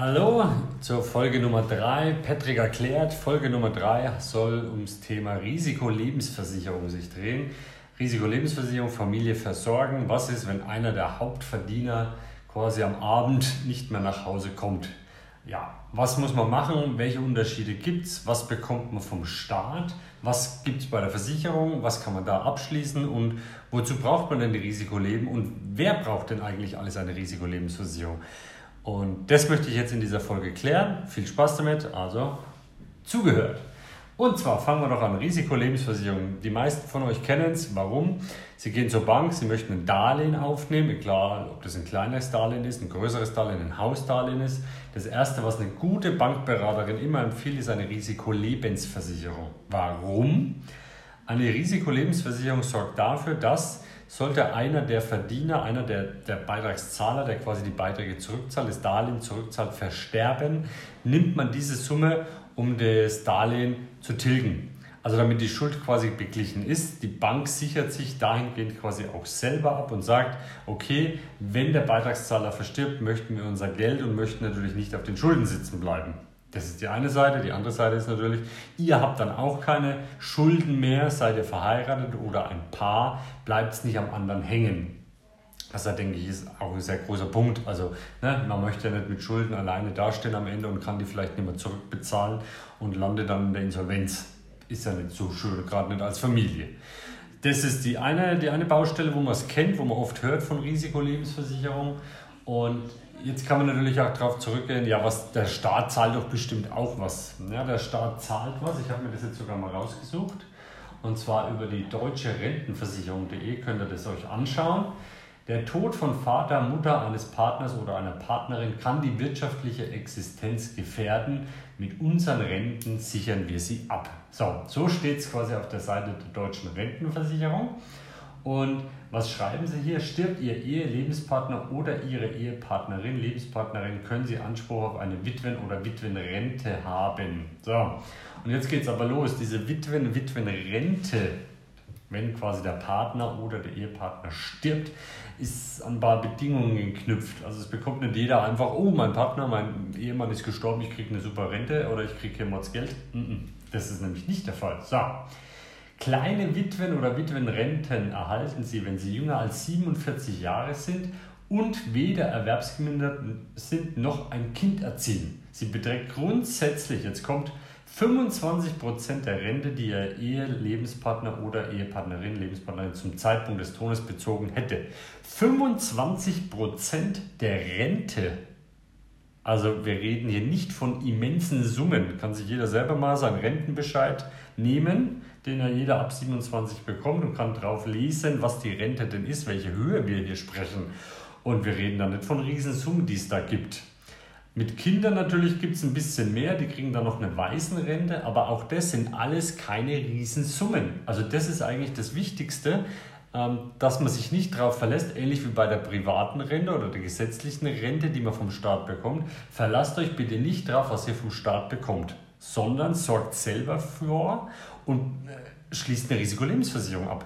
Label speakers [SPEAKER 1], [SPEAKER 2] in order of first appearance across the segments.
[SPEAKER 1] Hallo zur Folge Nummer 3. Patrick erklärt, Folge Nummer 3 soll ums Thema Risikolebensversicherung sich drehen. Risikolebensversicherung, Familie versorgen. Was ist, wenn einer der Hauptverdiener quasi am Abend nicht mehr nach Hause kommt? Ja, was muss man machen? Welche Unterschiede gibt es? Was bekommt man vom Staat? Was gibt es bei der Versicherung? Was kann man da abschließen? Und wozu braucht man denn die Risikoleben? Und wer braucht denn eigentlich alles eine Risikolebensversicherung? Und das möchte ich jetzt in dieser Folge klären. Viel Spaß damit, also zugehört. Und zwar fangen wir doch an, Risikolebensversicherung. Die meisten von euch kennen es. Warum? Sie gehen zur Bank, sie möchten ein Darlehen aufnehmen, egal ob das ein kleines Darlehen ist, ein größeres Darlehen, ein Hausdarlehen ist. Das Erste, was eine gute Bankberaterin immer empfiehlt, ist eine Risikolebensversicherung. Warum? Eine Risikolebensversicherung sorgt dafür, dass sollte einer der Verdiener, einer der, der Beitragszahler, der quasi die Beiträge zurückzahlt, das Darlehen zurückzahlt, versterben, nimmt man diese Summe, um das Darlehen zu tilgen. Also damit die Schuld quasi beglichen ist. Die Bank sichert sich dahingehend quasi auch selber ab und sagt, okay, wenn der Beitragszahler verstirbt, möchten wir unser Geld und möchten natürlich nicht auf den Schulden sitzen bleiben. Das ist die eine Seite. Die andere Seite ist natürlich, ihr habt dann auch keine Schulden mehr, seid ihr verheiratet oder ein Paar, bleibt es nicht am anderen hängen. Das da denke ich ist auch ein sehr großer Punkt. Also ne, man möchte ja nicht mit Schulden alleine dastehen am Ende und kann die vielleicht nicht mehr zurückbezahlen und landet dann in der Insolvenz. Ist ja nicht so schön, gerade nicht als Familie. Das ist die eine, die eine Baustelle, wo man es kennt, wo man oft hört von Risikolebensversicherung. Und jetzt kann man natürlich auch darauf zurückgehen, ja, was der Staat zahlt doch bestimmt auch was. Ja, der Staat zahlt was. Ich habe mir das jetzt sogar mal rausgesucht. Und zwar über die deutsche Rentenversicherung.de könnt ihr das euch anschauen. Der Tod von Vater, Mutter eines Partners oder einer Partnerin kann die wirtschaftliche Existenz gefährden. Mit unseren Renten sichern wir sie ab. So, so steht es quasi auf der Seite der deutschen Rentenversicherung. Und was schreiben Sie hier? Stirbt Ihr Ehe-Lebenspartner oder Ihre Ehepartnerin, Lebenspartnerin, können Sie Anspruch auf eine Witwen- oder Witwenrente haben. So, und jetzt geht es aber los. Diese Witwen-, Witwenrente, wenn quasi der Partner oder der Ehepartner stirbt, ist an ein paar Bedingungen geknüpft. Also es bekommt nicht jeder einfach, oh, mein Partner, mein Ehemann ist gestorben, ich kriege eine super Rente oder ich kriege hier Mordsgeld. Das ist nämlich nicht der Fall. So. Kleine Witwen oder Witwenrenten erhalten Sie, wenn Sie jünger als 47 Jahre sind und weder erwerbsgemindert sind noch ein Kind erziehen. Sie beträgt grundsätzlich, jetzt kommt 25% der Rente, die Ihr Ehe-Lebenspartner oder Ehepartnerin, Lebenspartnerin zum Zeitpunkt des Todes bezogen hätte. 25% der Rente. Also wir reden hier nicht von immensen Summen. Kann sich jeder selber mal seinen Rentenbescheid nehmen den ja jeder ab 27 bekommt und kann drauf lesen, was die Rente denn ist, welche Höhe wir hier sprechen. Und wir reden da nicht von Riesensummen, die es da gibt. Mit Kindern natürlich gibt es ein bisschen mehr, die kriegen dann noch eine Waisenrente, aber auch das sind alles keine Riesensummen. Also das ist eigentlich das Wichtigste, ähm, dass man sich nicht darauf verlässt, ähnlich wie bei der privaten Rente oder der gesetzlichen Rente, die man vom Staat bekommt. Verlasst euch bitte nicht darauf, was ihr vom Staat bekommt, sondern sorgt selber vor und äh, schließt eine Risikolebensversicherung ab.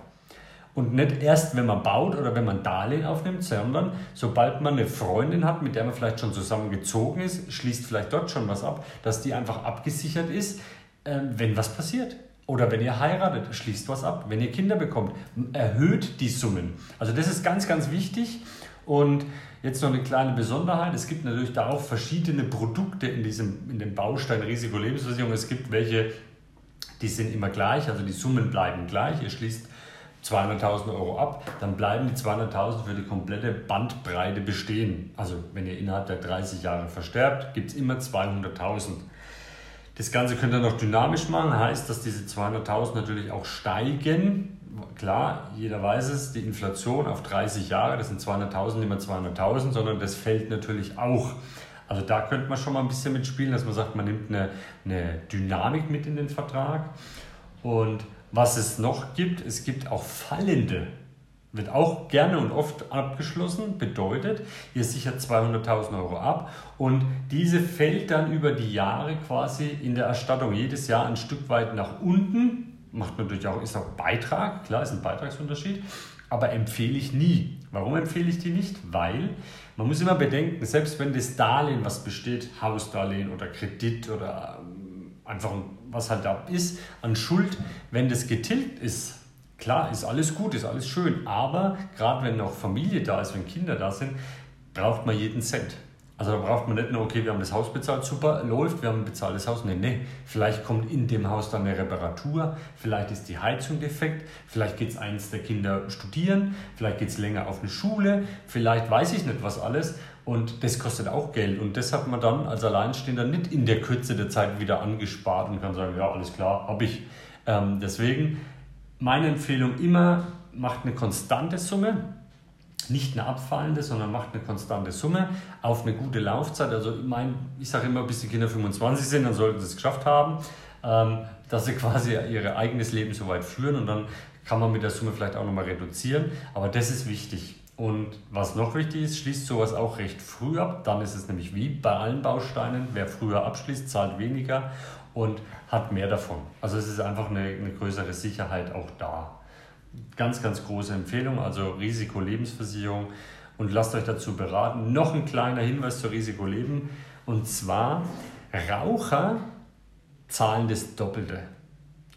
[SPEAKER 1] Und nicht erst, wenn man baut oder wenn man Darlehen aufnimmt, sondern sobald man eine Freundin hat, mit der man vielleicht schon zusammengezogen ist, schließt vielleicht dort schon was ab, dass die einfach abgesichert ist, äh, wenn was passiert. Oder wenn ihr heiratet, schließt was ab. Wenn ihr Kinder bekommt, erhöht die Summen. Also das ist ganz, ganz wichtig. Und jetzt noch eine kleine Besonderheit. Es gibt natürlich da auch verschiedene Produkte in, diesem, in dem Baustein Risikolebensversicherung. Es gibt welche, die sind immer gleich, also die Summen bleiben gleich. Ihr schließt 200.000 Euro ab, dann bleiben die 200.000 für die komplette Bandbreite bestehen. Also wenn ihr innerhalb der 30 Jahre versterbt, gibt es immer 200.000. Das Ganze könnt ihr noch dynamisch machen, heißt, dass diese 200.000 natürlich auch steigen. Klar, jeder weiß es, die Inflation auf 30 Jahre, das sind 200.000 immer 200.000, sondern das fällt natürlich auch. Also da könnte man schon mal ein bisschen mitspielen, dass man sagt, man nimmt eine, eine Dynamik mit in den Vertrag. Und was es noch gibt, es gibt auch fallende wird auch gerne und oft abgeschlossen, bedeutet, ihr sichert 200.000 Euro ab und diese fällt dann über die Jahre quasi in der Erstattung jedes Jahr ein Stück weit nach unten. Macht natürlich auch, ist auch Beitrag, klar, ist ein Beitragsunterschied, aber empfehle ich nie, Warum empfehle ich die nicht? Weil man muss immer bedenken, selbst wenn das Darlehen, was besteht, Hausdarlehen oder Kredit oder ähm, einfach was halt da ist, an Schuld, wenn das getilgt ist, klar, ist alles gut, ist alles schön, aber gerade wenn noch Familie da ist, wenn Kinder da sind, braucht man jeden Cent. Also da braucht man nicht nur, okay, wir haben das Haus bezahlt, super, läuft, wir haben ein bezahltes Haus. Nee, nee, vielleicht kommt in dem Haus dann eine Reparatur, vielleicht ist die Heizung defekt, vielleicht geht es eins der Kinder studieren, vielleicht geht es länger auf eine Schule, vielleicht weiß ich nicht was alles. Und das kostet auch Geld. Und das hat man dann als Alleinstehender nicht in der Kürze der Zeit wieder angespart und kann sagen, ja, alles klar, habe ich. Ähm, deswegen meine Empfehlung immer, macht eine konstante Summe nicht eine abfallende, sondern macht eine konstante Summe auf eine gute Laufzeit. Also mein, ich sage immer, bis die Kinder 25 sind, dann sollten sie es geschafft haben, ähm, dass sie quasi ihr eigenes Leben so weit führen und dann kann man mit der Summe vielleicht auch nochmal reduzieren. Aber das ist wichtig. Und was noch wichtig ist, schließt sowas auch recht früh ab. Dann ist es nämlich wie bei allen Bausteinen, wer früher abschließt, zahlt weniger und hat mehr davon. Also es ist einfach eine, eine größere Sicherheit auch da ganz, ganz große Empfehlung, also Risiko-Lebensversicherung. Und lasst euch dazu beraten. Noch ein kleiner Hinweis zur Risikoleben. Und zwar, Raucher zahlen das Doppelte.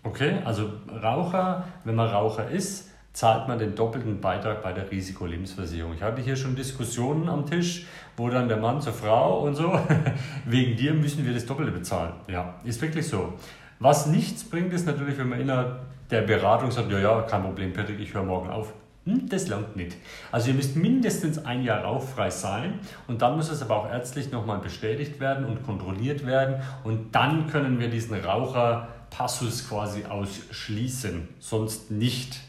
[SPEAKER 1] Okay, also Raucher, wenn man Raucher ist, zahlt man den doppelten Beitrag bei der Risikolebensversicherung. Ich hatte hier schon Diskussionen am Tisch, wo dann der Mann zur Frau und so, wegen dir müssen wir das Doppelte bezahlen. Ja, ist wirklich so. Was nichts bringt, ist natürlich, wenn man innerhalb der Beratung sagt, ja, ja, kein Problem, Patrick, ich höre morgen auf. Hm, das langt nicht. Also ihr müsst mindestens ein Jahr rauchfrei sein und dann muss es aber auch ärztlich nochmal bestätigt werden und kontrolliert werden und dann können wir diesen Raucherpassus quasi ausschließen, sonst nicht.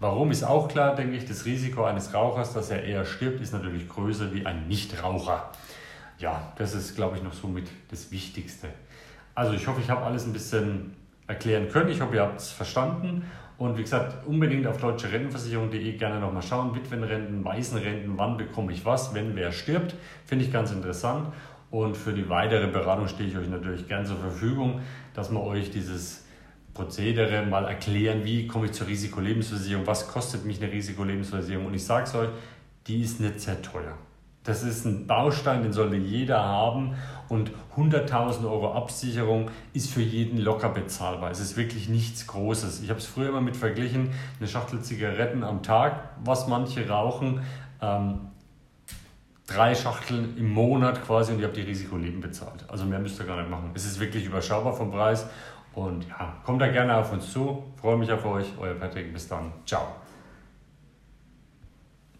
[SPEAKER 1] Warum ist auch klar, denke ich, das Risiko eines Rauchers, dass er eher stirbt, ist natürlich größer wie ein Nichtraucher. Ja, das ist, glaube ich, noch somit das Wichtigste. Also ich hoffe, ich habe alles ein bisschen erklären können. Ich hoffe, ihr habt es verstanden. Und wie gesagt, unbedingt auf deutscherentenversicherung.de gerne nochmal schauen. Witwenrenten, Waisenrenten, wann bekomme ich was, wenn wer stirbt. Finde ich ganz interessant. Und für die weitere Beratung stehe ich euch natürlich gern zur Verfügung, dass wir euch dieses Prozedere mal erklären, wie komme ich zur Risikolebensversicherung, was kostet mich eine Risikolebensversicherung. Und ich sage es euch, die ist nicht sehr teuer. Das ist ein Baustein, den sollte jeder haben und 100.000 Euro Absicherung ist für jeden locker bezahlbar. Es ist wirklich nichts Großes. Ich habe es früher immer mit verglichen, eine Schachtel Zigaretten am Tag, was manche rauchen, ähm, drei Schachteln im Monat quasi und ihr habt die Risikoleben bezahlt. Also mehr müsst ihr gar nicht machen. Es ist wirklich überschaubar vom Preis und ja, kommt da gerne auf uns zu. Freue mich auf euch, euer Patrick. Bis dann. Ciao.